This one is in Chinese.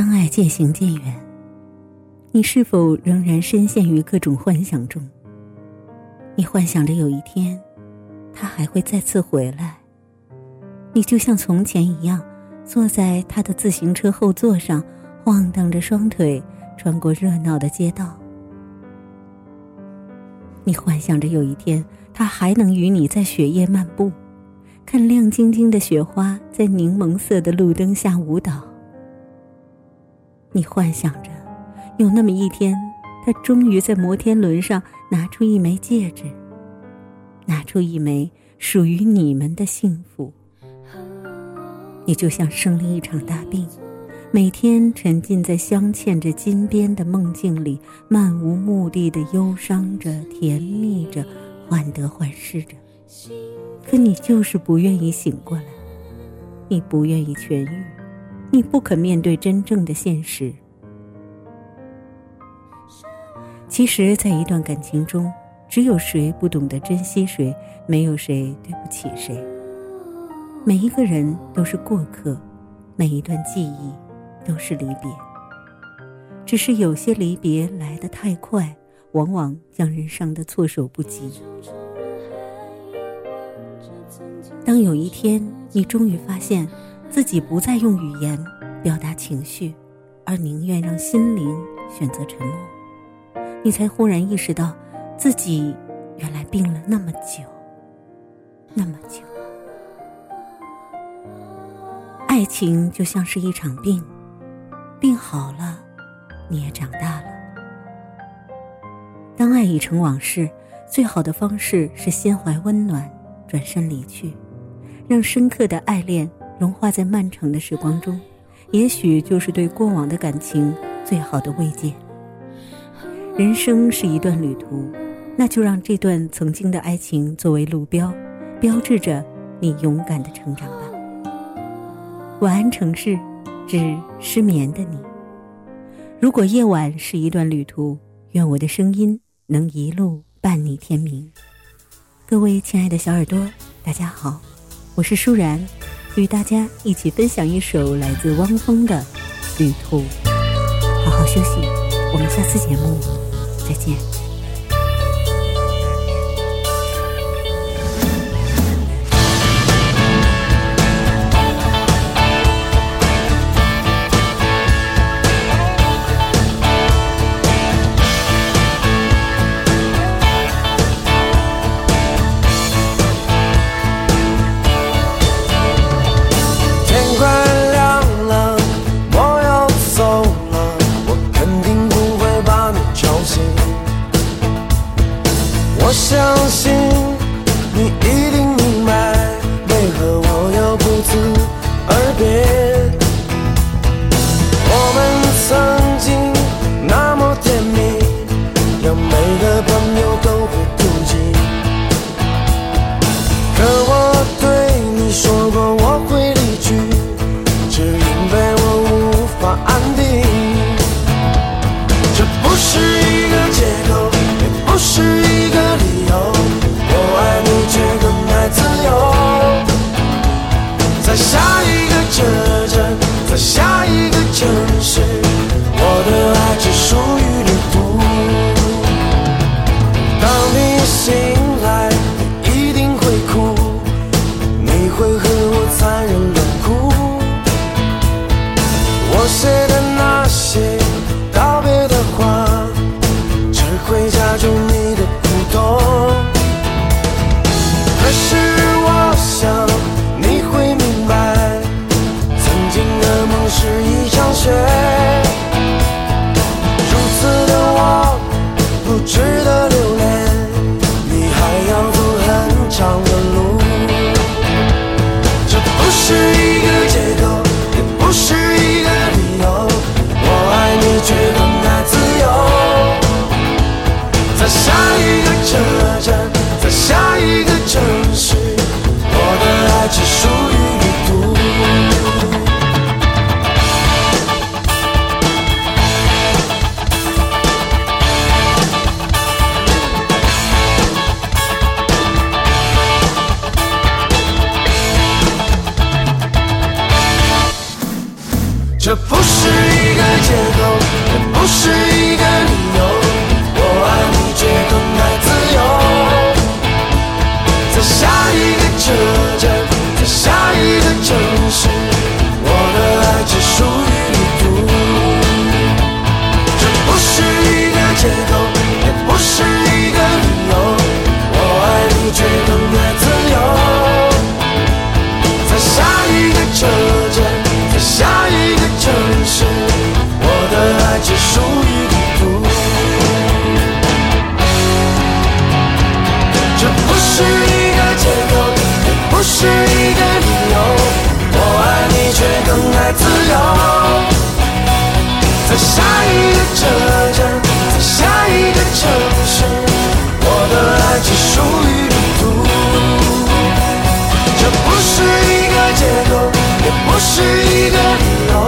当爱渐行渐远，你是否仍然深陷于各种幻想中？你幻想着有一天，他还会再次回来。你就像从前一样，坐在他的自行车后座上，晃荡着双腿，穿过热闹的街道。你幻想着有一天，他还能与你在雪夜漫步，看亮晶晶的雪花在柠檬色的路灯下舞蹈。你幻想着，有那么一天，他终于在摩天轮上拿出一枚戒指，拿出一枚属于你们的幸福。你就像生了一场大病，每天沉浸在镶嵌着金边的梦境里，漫无目的的忧伤着、甜蜜着、患得患失着。可你就是不愿意醒过来，你不愿意痊愈，你不肯面对真正的现实。其实，在一段感情中，只有谁不懂得珍惜谁，没有谁对不起谁。每一个人都是过客，每一段记忆都是离别。只是有些离别来得太快，往往将人伤得措手不及。当有一天你终于发现自己不再用语言表达情绪，而宁愿让心灵选择沉默，你才忽然意识到自己原来病了那么久，那么久。爱情就像是一场病，病好了，你也长大了。当爱已成往事，最好的方式是心怀温暖，转身离去，让深刻的爱恋融化在漫长的时光中，也许就是对过往的感情最好的慰藉。人生是一段旅途，那就让这段曾经的爱情作为路标，标志着你勇敢的成长吧。晚安，城市，致失眠的你。如果夜晚是一段旅途，愿我的声音能一路伴你天明。各位亲爱的小耳朵，大家好，我是舒然，与大家一起分享一首来自汪峰的《旅途》。好好休息，我们下次节目再见。我相信你一定明白为何我要不辞而别。写的那些道别的话，只会加重你的苦痛。可是。这不是一个借口也不是一个理由。车站，在下一个城市，我的爱只属于旅途。这不是一个借口，也不是一个理由。